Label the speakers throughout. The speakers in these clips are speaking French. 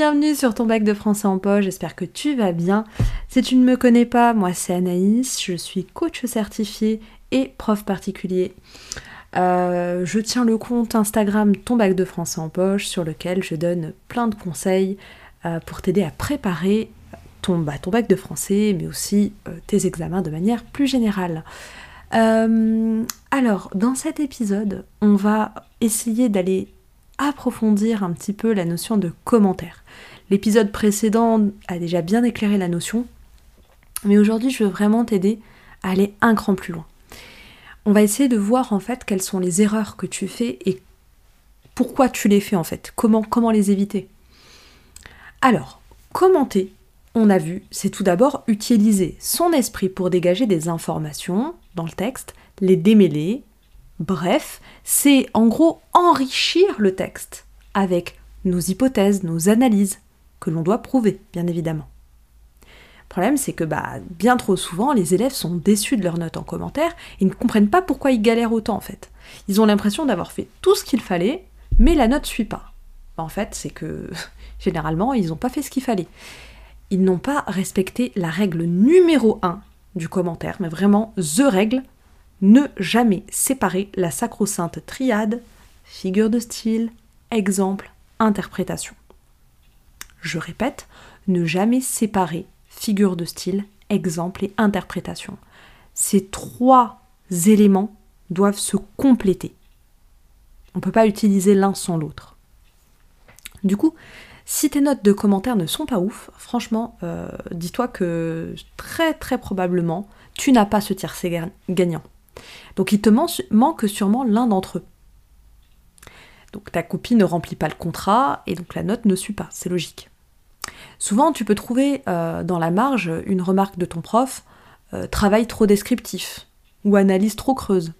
Speaker 1: bienvenue sur ton bac de français en poche, j'espère que tu vas bien. Si tu ne me connais pas, moi c'est Anaïs, je suis coach certifié et prof particulier. Euh, je tiens le compte Instagram Ton bac de français en poche sur lequel je donne plein de conseils euh, pour t'aider à préparer ton, bac de français mais aussi euh, tes examens de manière plus générale. alors, dans cet épisode, on va essayer d'aller approfondir un petit peu la notion de commentaire. L'épisode précédent a déjà bien éclairé la notion, mais aujourd'hui je veux vraiment t'aider à aller un cran plus loin. On va essayer de voir en fait quelles sont les erreurs que tu fais et pourquoi tu les fais en fait, comment, comment les éviter. Alors, commenter, on a vu, c'est tout d'abord utiliser son esprit pour dégager des informations dans le texte, les démêler, Bref, c'est en gros enrichir le texte avec nos hypothèses, nos analyses, que l'on doit prouver, bien évidemment. Le problème, c'est que bah, bien trop souvent, les élèves sont déçus de leurs notes en commentaire et ne comprennent pas pourquoi ils galèrent autant en fait. Ils ont l'impression d'avoir fait tout ce qu'il fallait, mais la note suit pas. En fait, c'est que généralement, ils n'ont pas fait ce qu'il fallait. Ils n'ont pas respecté la règle numéro 1 du commentaire, mais vraiment the règle ne jamais séparer la sacro-sainte triade, figure de style, exemple, interprétation. Je répète, ne jamais séparer figure de style, exemple et interprétation. Ces trois éléments doivent se compléter. On ne peut pas utiliser l'un sans l'autre. Du coup, si tes notes de commentaires ne sont pas ouf, franchement, euh, dis-toi que très très probablement, tu n'as pas ce tiercé gagnant. Donc il te manque sûrement l'un d'entre eux. Donc ta copie ne remplit pas le contrat et donc la note ne suit pas, c'est logique. Souvent tu peux trouver euh, dans la marge une remarque de ton prof, euh, travail trop descriptif ou analyse trop creuse.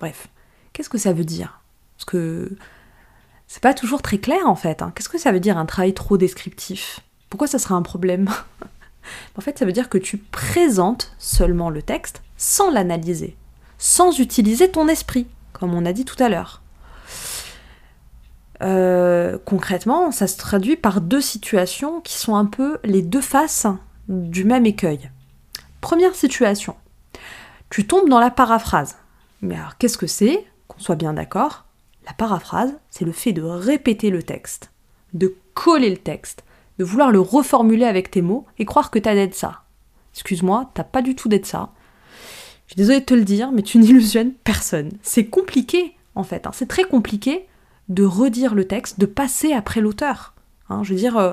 Speaker 1: Bref, qu'est-ce que ça veut dire? Parce que c'est pas toujours très clair en fait. Hein. Qu'est-ce que ça veut dire un travail trop descriptif? Pourquoi ça sera un problème? En fait, ça veut dire que tu présentes seulement le texte sans l'analyser sans utiliser ton esprit, comme on a dit tout à l'heure. Euh, concrètement, ça se traduit par deux situations qui sont un peu les deux faces du même écueil. Première situation, tu tombes dans la paraphrase. Mais alors, qu'est-ce que c'est? Qu'on soit bien d'accord, la paraphrase, c'est le fait de répéter le texte, de coller le texte, de vouloir le reformuler avec tes mots et croire que t'as d'être ça. Excuse-moi, t'as pas du tout d'être ça. Je suis désolée de te le dire, mais tu n'illusionnes personne. C'est compliqué, en fait. Hein. C'est très compliqué de redire le texte, de passer après l'auteur. Hein. je veux dire, euh,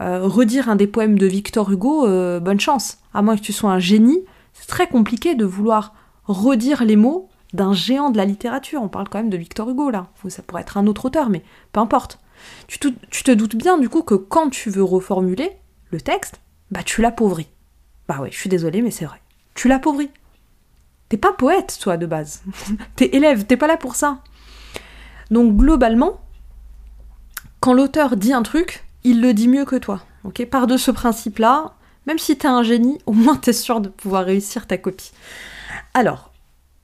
Speaker 1: euh, redire un des poèmes de Victor Hugo, euh, bonne chance. À moins que tu sois un génie, c'est très compliqué de vouloir redire les mots d'un géant de la littérature. On parle quand même de Victor Hugo, là. Ça pourrait être un autre auteur, mais peu importe. Tu te, doutes bien, du coup, que quand tu veux reformuler le texte, bah tu l'appauvris. Bah ouais, je suis désolée, mais c'est vrai. Tu l'appauvris. T'es pas poète, toi, de base. t'es élève, t'es pas là pour ça. Donc, globalement, quand l'auteur dit un truc, il le dit mieux que toi. Ok? Par de ce principe-là, même si t'es un génie, au moins t'es sûr de pouvoir réussir ta copie. Alors,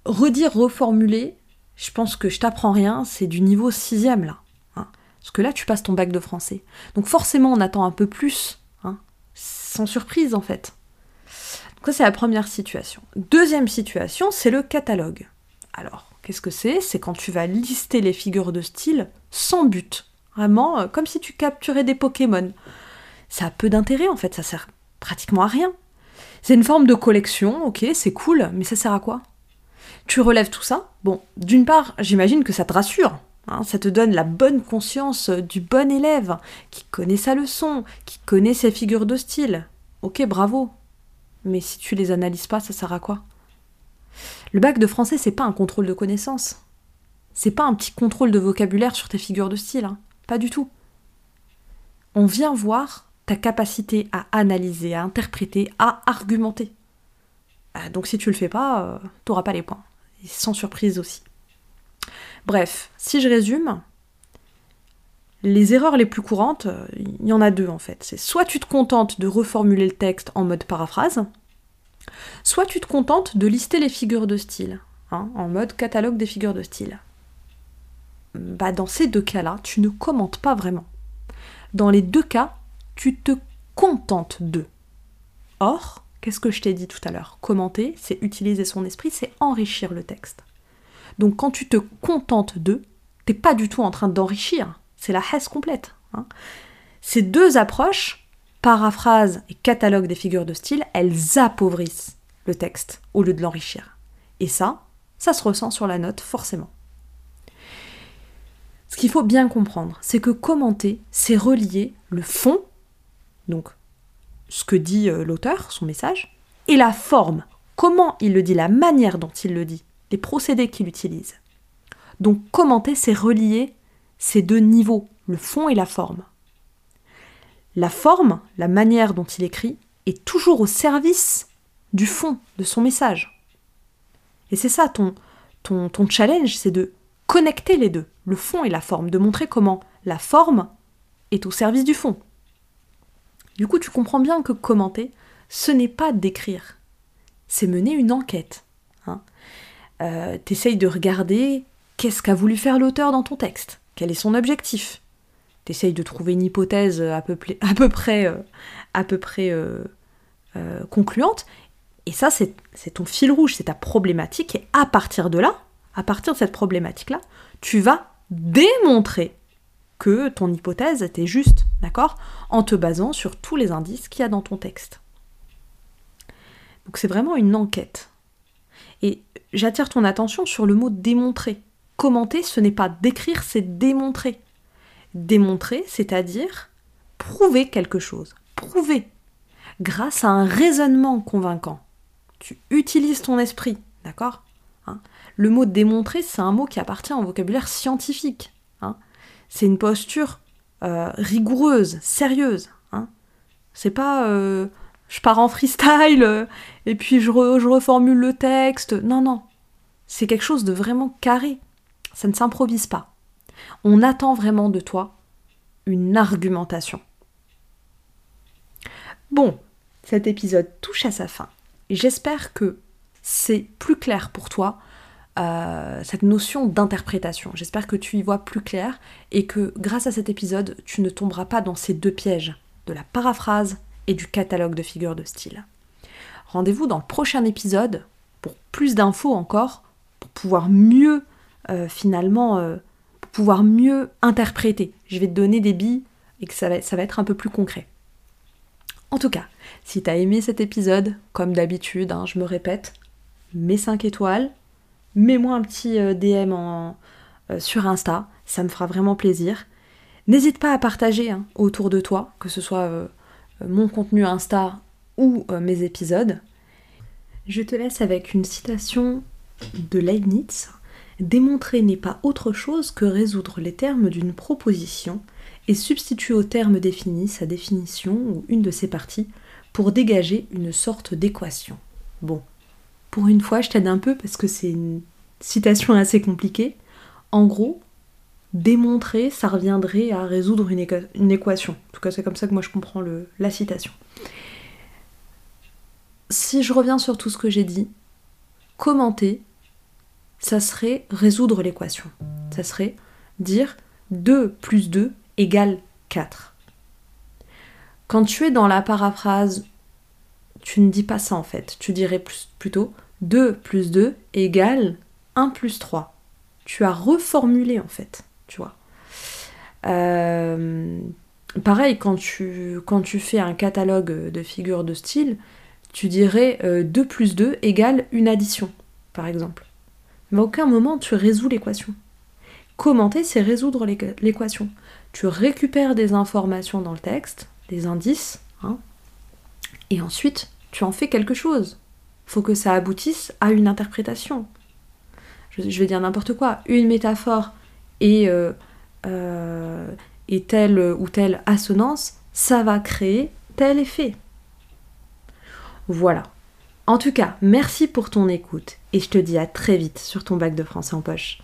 Speaker 1: redire, reformuler, je pense que je t'apprends rien, c'est du niveau sixième là. Hein. Parce que là, tu passes ton bac de français. Donc forcément, on attend un peu plus. Hein. Sans surprise, en fait. Ça, c'est la première situation. Deuxième situation, c'est le catalogue. Alors, qu'est-ce que c'est? C'est quand tu vas lister les figures de style sans but. Vraiment, euh, comme si tu capturais des Pokémon. Ça a peu d'intérêt en fait, ça sert pratiquement à rien. C'est une forme de collection, ok, c'est cool, mais ça sert à quoi? Tu relèves tout ça? Bon, d'une part, j'imagine que ça te rassure. Hein, ça te donne la bonne conscience du bon élève, qui connaît sa leçon, qui connaît ses figures de style. Ok, bravo, mais si tu les analyses pas, ça sert à quoi? Le bac de français, c'est pas un contrôle de connaissances. C'est pas un petit contrôle de vocabulaire sur tes figures de style. Hein. Pas du tout. On vient voir ta capacité à analyser, à interpréter, à argumenter. Euh, donc si tu le fais pas, euh, t'auras pas les points. Et sans surprise aussi. Bref, si je résume, les erreurs les plus courantes, il y en a deux en fait. C'est soit tu te contentes de reformuler le texte en mode paraphrase, soit tu te contentes de lister les figures de style, hein, en mode catalogue des figures de style. Bah dans ces deux cas-là, tu ne commentes pas vraiment. Dans les deux cas, tu te contentes de. Or, qu'est-ce que je t'ai dit tout à l'heure? Commenter, c'est utiliser son esprit, c'est enrichir le texte. Donc quand tu te contentes de, t'es pas du tout en train d'enrichir, c'est la hesse complète. Hein. Ces deux approches, paraphrase et catalogue des figures de style, elles appauvrissent le texte au lieu de l'enrichir. Et ça, ça se ressent sur la note forcément. Ce qu'il faut bien comprendre, c'est que commenter, c'est relier le fond, donc ce que dit euh, l'auteur, son message, et la forme, comment il le dit, la manière dont il le dit, les procédés qu'il utilise. Donc commenter, c'est relier ces deux niveaux, le fond et la forme. La forme, la manière dont il écrit, est toujours au service du fond de son message. Et c'est ça ton, ton, ton challenge, c'est de connecter les deux, le fond et la forme, de montrer comment la forme est au service du fond. Du coup, tu comprends bien que commenter, ce n'est pas d'écrire, c'est mener une enquête. Hein. Euh, T'essayes de regarder qu'est-ce qu'a voulu faire l'auteur dans ton texte, quel est son objectif? T'essayes de trouver une hypothèse près, à peu près euh, euh, concluante, et ça, c'est ton fil rouge, c'est ta problématique. Et à partir de là, à partir de cette problématique-là, tu vas démontrer que ton hypothèse était juste, d'accord? En te basant sur tous les indices qu'il y a dans ton texte. Donc c'est vraiment une enquête. Et j'attire ton attention sur le mot démontrer. Commenter, ce n'est pas décrire, c'est démontrer. Démontrer, c'est-à-dire prouver quelque chose. Prouver. Grâce à un raisonnement convaincant tu utilises ton esprit, d'accord hein Le mot démontrer, c'est un mot qui appartient au vocabulaire scientifique. Hein c'est une posture euh, rigoureuse, sérieuse. Hein c'est pas euh, je pars en freestyle euh, et puis je, je reformule le texte. Non, non. C'est quelque chose de vraiment carré. Ça ne s'improvise pas. On attend vraiment de toi une argumentation. Bon, cet épisode touche à sa fin. J'espère que c'est plus clair pour toi, euh, cette notion d'interprétation. J'espère que tu y vois plus clair et que grâce à cet épisode, tu ne tomberas pas dans ces deux pièges de la paraphrase et du catalogue de figures de style. Rendez-vous dans le prochain épisode pour plus d'infos encore, pour pouvoir mieux euh, finalement, euh, pour pouvoir mieux interpréter. Je vais te donner des billes et que ça va, ça va être un peu plus concret. En tout cas, si t'as aimé cet épisode, comme d'habitude, hein, je me répète, mets 5 étoiles, mets-moi un petit euh, DM euh, sur Insta, ça me fera vraiment plaisir. N'hésite pas à partager hein, autour de toi, que ce soit mon contenu Insta ou mes épisodes. Je te laisse avec une citation de Leibniz. Démontrer n'est pas autre chose que résoudre les termes d'une proposition et substituer au terme défini sa définition ou une de ses parties pour dégager une sorte d'équation. Bon, pour une fois, je t'aide un peu parce que c'est une citation assez compliquée. En gros, démontrer, ça reviendrait à résoudre une, équation. En tout cas, c'est comme ça que moi je comprends la citation. Si je reviens sur tout ce que j'ai dit, commenter, ça serait résoudre l'équation. Ça serait dire 2 plus 2 égale 4. Quand tu es dans la paraphrase, tu ne dis pas ça en fait. Tu dirais plutôt 2 plus 2 égale 1 plus 3. Tu as reformulé en fait, tu vois. Euh, pareil, quand tu, fais un catalogue de figures de style, tu dirais 2 euh, plus 2 égale une addition, par exemple. Mais à aucun moment tu résous l'équation. Commenter, c'est résoudre l'équation? Tu récupères des informations dans le texte, des indices, hein, et ensuite tu en fais quelque chose. Faut que ça aboutisse à une interprétation. Je, vais dire n'importe quoi, une métaphore et, euh, euh, et telle ou telle assonance, ça va créer tel effet. Voilà. En tout cas, merci pour ton écoute et je te dis à très vite sur ton bac de français en poche.